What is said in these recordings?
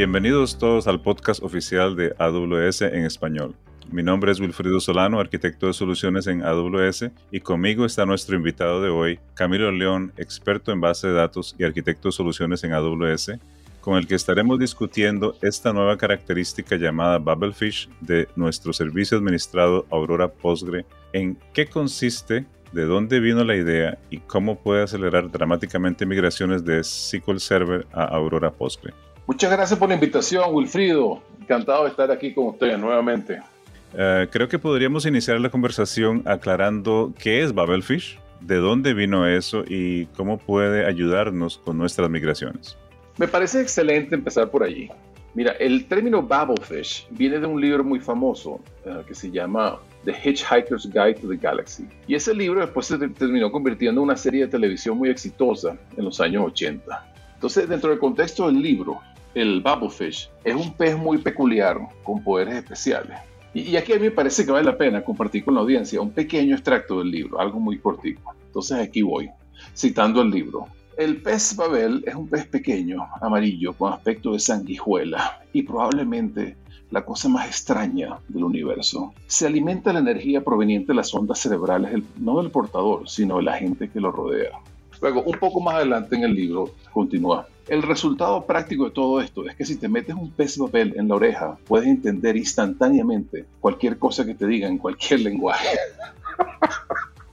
Bienvenidos todos al podcast oficial de AWS en español. Mi nombre es Wilfrido Solano, arquitecto de soluciones en AWS, y conmigo está nuestro invitado de hoy, Camilo León, experto en base de datos y arquitecto de soluciones en AWS, con el que estaremos discutiendo esta nueva característica llamada Bubblefish de nuestro servicio administrado Aurora Postgre, en qué consiste, de dónde vino la idea y cómo puede acelerar dramáticamente migraciones de SQL Server a Aurora Postgre. Muchas gracias por la invitación, Wilfrido. Encantado de estar aquí con ustedes nuevamente. Uh, creo que podríamos iniciar la conversación aclarando qué es Babelfish, de dónde vino eso y cómo puede ayudarnos con nuestras migraciones. Me parece excelente empezar por allí. Mira, el término Babelfish viene de un libro muy famoso uh, que se llama The Hitchhiker's Guide to the Galaxy. Y ese libro después se terminó convirtiendo en una serie de televisión muy exitosa en los años 80. Entonces, dentro del contexto del libro, el bubblefish, es un pez muy peculiar con poderes especiales. Y, aquí a mí me parece que vale la pena compartir con la audiencia un pequeño extracto del libro, algo muy cortito. Entonces aquí voy, citando el libro. El pez Babel es un pez pequeño, amarillo, con aspecto de sanguijuela y probablemente la cosa más extraña del universo. Se alimenta la energía proveniente de las ondas cerebrales, no del portador, sino de la gente que lo rodea. Luego, un poco más adelante en el libro, continúa. El resultado práctico de todo esto es que si te metes un pez papel en la oreja, puedes entender instantáneamente cualquier cosa que te diga en cualquier lenguaje.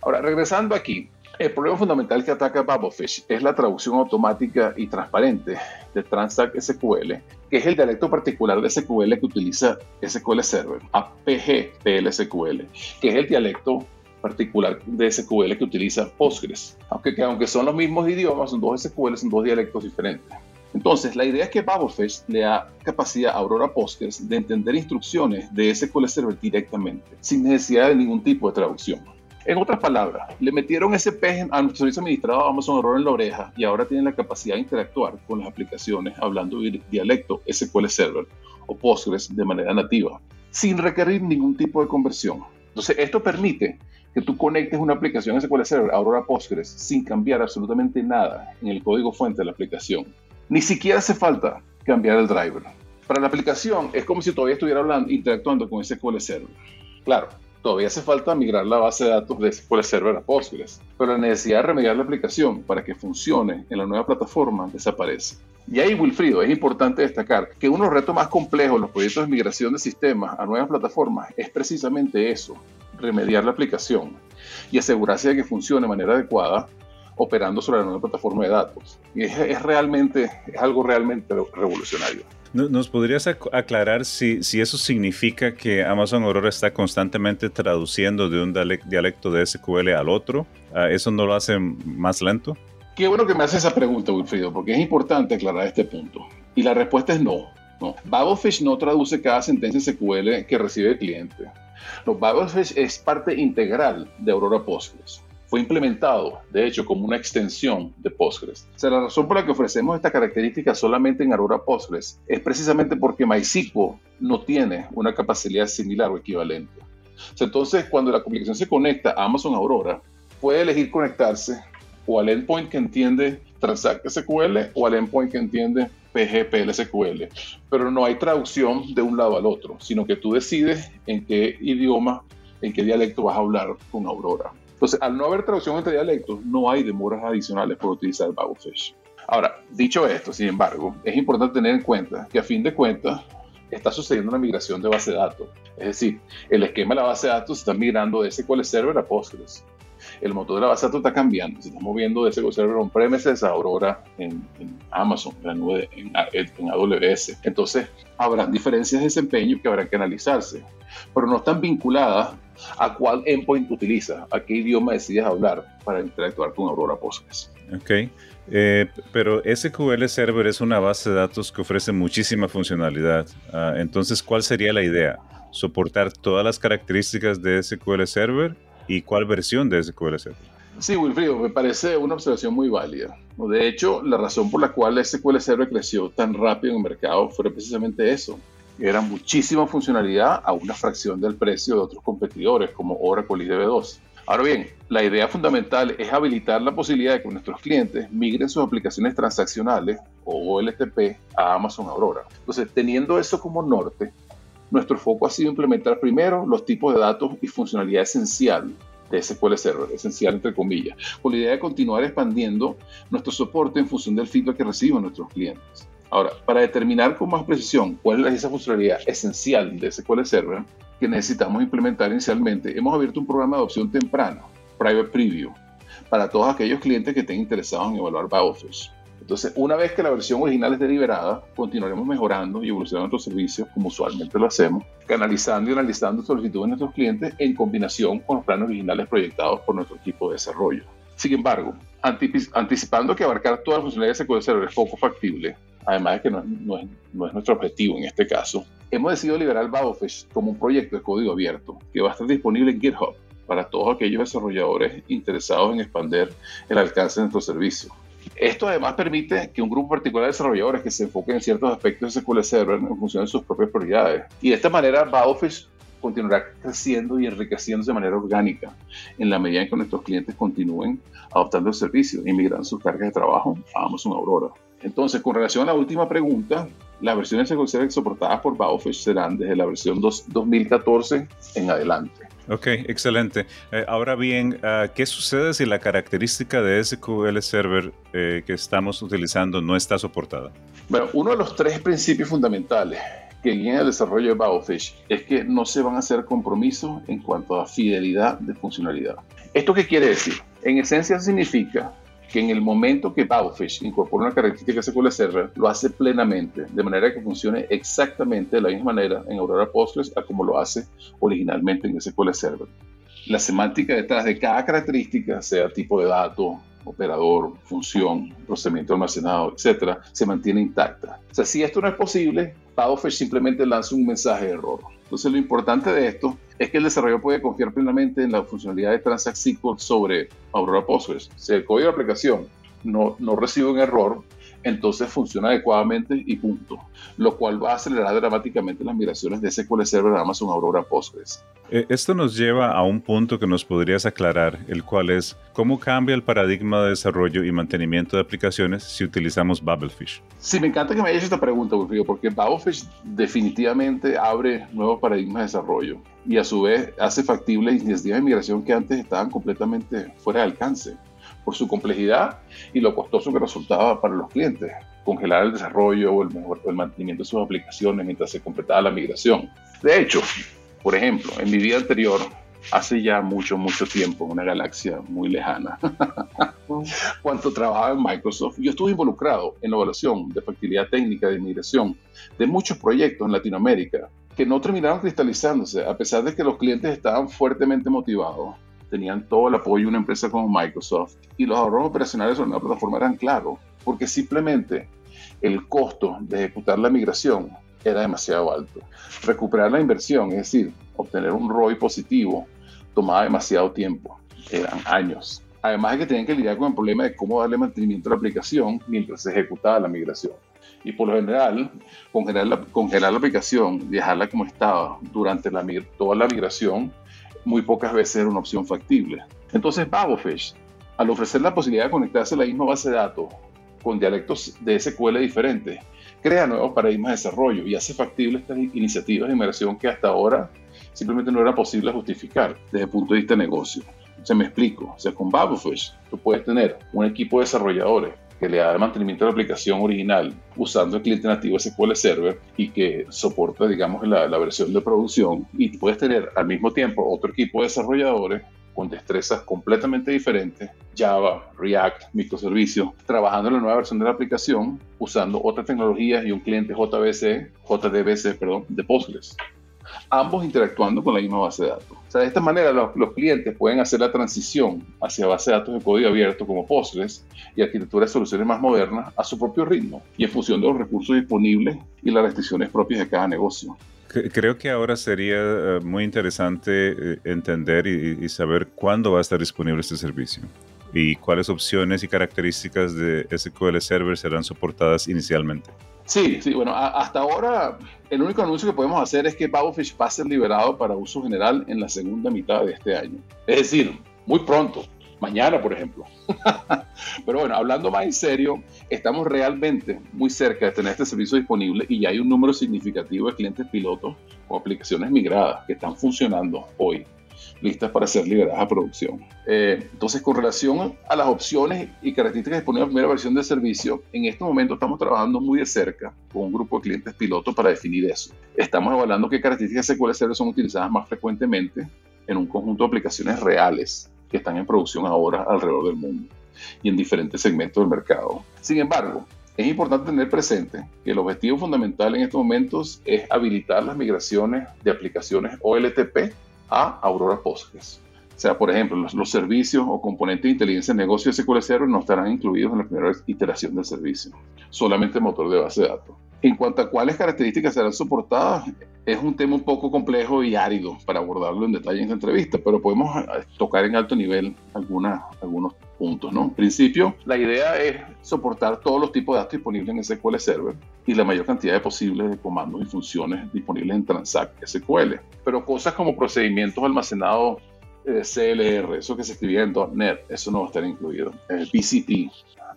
Ahora, regresando aquí, el problema fundamental que ataca Bubblefish es la traducción automática y transparente de Transact SQL, que es el dialecto particular de SQL que utiliza SQL Server, APG PLSQL, que es el dialecto particular de SQL que utiliza Postgres. Aunque, aunque son los mismos idiomas, son dos SQL, son dos dialectos diferentes. Entonces, la idea es que Babelfish le da capacidad a Aurora Postgres de entender instrucciones de SQL Server directamente, sin necesidad de ningún tipo de traducción. En otras palabras, le metieron ese pez a nuestro servicio administrado Amazon Aurora en la oreja y ahora tienen la capacidad de interactuar con las aplicaciones hablando dialecto SQL Server o Postgres de manera nativa, sin requerir ningún tipo de conversión. Entonces, esto permite que tú conectes una aplicación SQL Server a Aurora Postgres sin cambiar absolutamente nada en el código fuente de la aplicación. Ni siquiera hace falta cambiar el driver. Para la aplicación es como si todavía estuviera hablando, interactuando con SQL Server. Claro, todavía hace falta migrar la base de datos de SQL Server a Postgres, pero la necesidad de remediar la aplicación para que funcione en la nueva plataforma desaparece. Y ahí, Wilfrido, es importante destacar que uno de los retos más complejos en los proyectos de migración de sistemas a nuevas plataformas es precisamente eso, remediar la aplicación y asegurarse de que funcione de manera adecuada operando sobre la nueva plataforma de datos. Y es, realmente, es algo realmente revolucionario. ¿Nos podrías aclarar si, si, eso significa que Amazon Aurora está constantemente traduciendo de un dialecto de SQL al otro? Ah, ¿Eso no lo hace más lento? Qué bueno que me haces esa pregunta, Wilfrido, porque es importante aclarar este punto. Y la respuesta es no. No. Babelfish no traduce cada sentencia SQL que recibe el cliente. Los Babelfish es parte integral de Aurora Postgres. Fue implementado, de hecho, como una extensión de Postgres. O sea, la razón por la que ofrecemos esta característica solamente en Aurora Postgres es precisamente porque MySQL no tiene una capacidad similar o equivalente. O sea, entonces, cuando la aplicación se conecta a Amazon Aurora, puede elegir conectarse o al endpoint que entiende Transact SQL o al endpoint que entiende PGPLSQL, pero no hay traducción de un lado al otro, sino que tú decides en qué idioma, en qué dialecto vas a hablar con Aurora. Entonces, al no haber traducción entre dialectos, no hay demoras adicionales por utilizar Babelfish. Ahora, dicho esto, sin embargo, es importante tener en cuenta que a fin de cuentas está sucediendo una migración de base de datos. Es decir, el esquema de la base de datos está migrando de SQL Server a Postgres el motor de la base de datos está cambiando. Se está moviendo de ese server on-premises a Aurora en, Amazon, en la nube, en, AWS. Entonces, habrá diferencias de desempeño que habrá que analizarse, pero no están vinculadas a cuál endpoint utiliza, a qué idioma decides hablar para interactuar con Aurora Postgres. Ok. Eh, pero SQL Server es una base de datos que ofrece muchísima funcionalidad. Ah, entonces, ¿cuál sería la idea? ¿Soportar todas las características de SQL Server y cuál versión de SQL Server. Sí, Wilfrido, me parece una observación muy válida. De hecho, la razón por la cual SQL Server creció tan rápido en el mercado fue precisamente eso. Era muchísima funcionalidad a una fracción del precio de otros competidores como Oracle y DB2. Ahora bien, la idea fundamental es habilitar la posibilidad de que nuestros clientes migren sus aplicaciones transaccionales o OLTP a Amazon Aurora. Entonces, teniendo eso como norte, nuestro foco ha sido implementar primero los tipos de datos y funcionalidad esencial de SQL Server, esencial entre comillas, con la idea de continuar expandiendo nuestro soporte en función del feedback que reciben nuestros clientes. Ahora, para determinar con más precisión cuál es esa funcionalidad esencial de SQL Server que necesitamos implementar inicialmente, hemos abierto un programa de adopción temprano, Private Preview, para todos aquellos clientes que estén interesados en evaluar BioFish. Entonces, una vez que la versión original esté liberada, continuaremos mejorando y evolucionando nuestros servicios como usualmente lo hacemos, canalizando y analizando solicitudes de nuestros clientes en combinación con los planes originales proyectados por nuestro equipo de desarrollo. Sin embargo, anticipando que abarcar todas las funcionalidades de SQL es poco factible, además de que no, es, nuestro objetivo en este caso, hemos decidido liberar BioFish como un proyecto de código abierto que va a estar disponible en GitHub para todos aquellos desarrolladores interesados en expandir el alcance de nuestro servicio. Esto además permite que un grupo particular de desarrolladores que se enfoquen en ciertos aspectos de SQL Server en función de sus propias prioridades. Y de esta manera, BioFish continuará creciendo y enriqueciéndose de manera orgánica en la medida en que nuestros clientes continúen adoptando el servicio y migrando sus cargas de trabajo a Amazon Aurora. Entonces, con relación a la última pregunta, las versiones SQL Server soportadas por BioFish serán desde la versión 2014 en adelante. Ok, excelente. Eh, ahora bien, ah, ¿qué sucede si la característica de SQL Server eh, que estamos utilizando no está soportada? Bueno, uno de los tres principios fundamentales que guían el desarrollo de BioFish es que no se van a hacer compromisos en cuanto a fidelidad de funcionalidad. ¿Esto qué quiere decir? En esencia significa que en el momento que Bowfish incorpora una característica SQL Server, lo hace plenamente, de manera que funcione exactamente de la misma manera en Aurora Postgres a como lo hace originalmente en SQL Server. La semántica detrás de cada característica, sea tipo de dato, operador, función, procedimiento almacenado, etcétera, se mantiene intacta. O sea, si esto no es posible, Bowfish simplemente lanza un mensaje de error. Entonces, lo importante de esto es que el desarrollador puede confiar plenamente en la funcionalidad de Transact SQL sobre Aurora Postgres. Si el código de aplicación no, no recibe un error, entonces funciona adecuadamente y punto, lo cual va a acelerar dramáticamente las migraciones de SQL Server a Amazon Aurora Postgres. Eh, esto nos lleva a un punto que nos podrías aclarar, el cual es cómo cambia el paradigma de desarrollo y mantenimiento de aplicaciones si utilizamos Bubblefish. Sí, me encanta que me hayas hecho esta pregunta, porque Bubblefish definitivamente abre nuevos paradigmas de desarrollo y a su vez hace factible iniciativas de migración que antes estaban completamente fuera de alcance por su complejidad y lo costoso que resultaba para los clientes congelar el desarrollo o el, el mantenimiento de sus aplicaciones mientras se completaba la migración. De hecho, por ejemplo, en mi vida anterior, hace ya mucho, mucho tiempo, una galaxia muy lejana, cuando trabajaba en Microsoft, yo estuve involucrado en la evaluación de factibilidad técnica de migración de muchos proyectos en Latinoamérica que no terminaron cristalizándose, a pesar de que los clientes estaban fuertemente motivados, tenían todo el apoyo de una empresa como Microsoft y los ahorros operacionales en la plataforma eran claros, porque simplemente el costo de ejecutar la migración era demasiado alto. Recuperar la inversión, es decir, obtener un ROI positivo, tomaba demasiado tiempo, eran años. Además de que tenían que lidiar con el problema de cómo darle mantenimiento a la aplicación mientras se ejecutaba la migración. Y por lo general, congelar la, congelar la aplicación, dejarla como estaba durante la, toda la migración, muy pocas veces era una opción factible. Entonces, Babofish, al ofrecer la posibilidad de conectarse a la misma base de datos con dialectos de SQL diferentes, crea nuevos paradigmas de desarrollo y hace factible estas iniciativas de inmersión que hasta ahora simplemente no era posible justificar desde el punto de vista de negocio. Se me explico. O sea, con Babofish tú puedes tener un equipo de desarrolladores que le da el mantenimiento de la aplicación original usando el cliente nativo SQL Server y que soporta, digamos, la, la versión de producción. Y puedes tener al mismo tiempo otro equipo de desarrolladores con destrezas completamente diferentes, Java, React, microservicios, trabajando en la nueva versión de la aplicación usando otras tecnologías y un cliente JBC, JDBC, perdón, de Postgres. Ambos interactuando con la misma base de datos. De esta manera los, clientes pueden hacer la transición hacia base de datos de código abierto como Postgres y arquitectura de soluciones más modernas a su propio ritmo y en función de los recursos disponibles y las restricciones propias de cada negocio. Creo que ahora sería eh, muy interesante eh, entender y, saber cuándo va a estar disponible este servicio y cuáles opciones y características de SQL Server serán soportadas inicialmente. Sí, sí, bueno, hasta ahora el único anuncio que podemos hacer es que Babofish va a ser liberado para uso general en la segunda mitad de este año. Es decir, muy pronto. mañana, por ejemplo. Pero bueno, hablando más en serio, estamos realmente muy cerca de tener este servicio disponible y ya hay un número significativo de clientes pilotos o aplicaciones migradas que están funcionando hoy listas para ser liberadas a producción. Eh, entonces, con relación a las opciones y características disponibles en la primera versión del servicio, en este momento estamos trabajando muy de cerca con un grupo de clientes pilotos para definir eso. Estamos evaluando qué características SQL Server son utilizadas más frecuentemente en un conjunto de aplicaciones reales que están en producción ahora alrededor del mundo y en diferentes segmentos del mercado. Sin embargo, es importante tener presente que el objetivo fundamental en estos momentos es habilitar las migraciones de aplicaciones OLTP a Aurora Postgres. O sea, por ejemplo, los, servicios o componentes de inteligencia de negocio de SQL no estarán incluidos en la primera iteración del servicio, solamente el motor de base de datos. En cuanto a cuáles características serán soportadas, es un tema un poco complejo y árido para abordarlo en detalle en esta entrevista, pero podemos eh, tocar en alto nivel algunos puntos. ¿no? En principio, la idea es soportar todos los tipos de datos disponibles en SQL Server y la mayor cantidad de posibles de comandos y funciones disponibles en Transact SQL. Pero cosas como procedimientos almacenados eh, CLR, eso que se escribía en .NET, eso no va a estar incluido. Eh, BCP,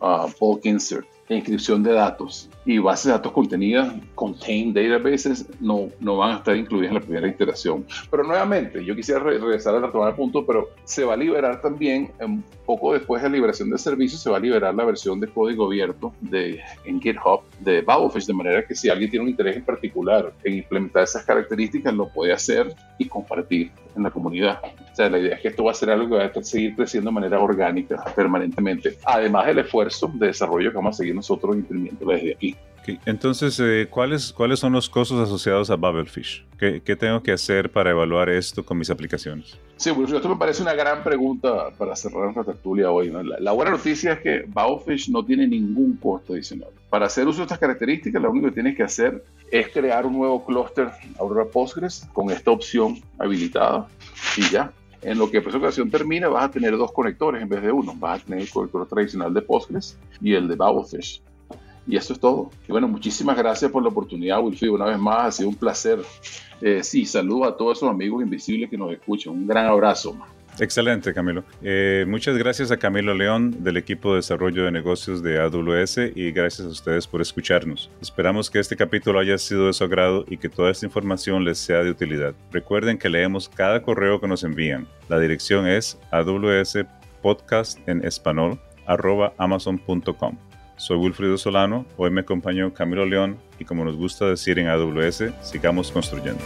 uh, bulk insert, inscripción de datos y bases de datos contenidas, contain databases, no, no van a estar incluidas en la primera iteración. Pero nuevamente, yo quisiera regresar a retomar el punto, pero se va a liberar también, un poco después de la liberación del servicio, se va a liberar la versión de código abierto de, en GitHub de Babelfish, de manera que si alguien tiene un interés en particular en implementar esas características, lo puede hacer y compartir en la comunidad. O sea, la idea es que esto va a ser algo que va a seguir creciendo de manera orgánica permanentemente, además del esfuerzo de desarrollo que vamos a seguir nosotros imprimiendo desde aquí. Entonces, eh, ¿cuáles, ¿cuáles son los costos asociados a Babelfish? ¿Qué, ¿Qué, tengo que hacer para evaluar esto con mis aplicaciones? Sí, pues esto me parece una gran pregunta para cerrar nuestra tertulia hoy. La, buena noticia es que Babelfish no tiene ningún costo adicional. Para hacer uso de estas características, lo único que tienes que hacer es crear un nuevo clúster Aurora Postgres con esta opción habilitada y ya. En lo que esa ocasión termina, vas a tener dos conectores en vez de uno. Vas a tener el conector tradicional de Postgres y el de Babelfish. Y eso es todo. Y bueno, muchísimas gracias por la oportunidad, Wilfried. Una vez más, ha sido un placer. Eh, sí, saludo a todos esos amigos invisibles que nos escuchan. Un gran abrazo. Excelente, Camilo. Eh, muchas gracias a Camilo León del equipo de desarrollo de negocios de AWS y gracias a ustedes por escucharnos. Esperamos que este capítulo haya sido de su agrado y que toda esta información les sea de utilidad. Recuerden que leemos cada correo que nos envían. La dirección es AWS podcast en español amazon.com. Soy Wilfrido Solano, hoy me acompañó Camilo León y como nos gusta decir en AWS, sigamos construyendo.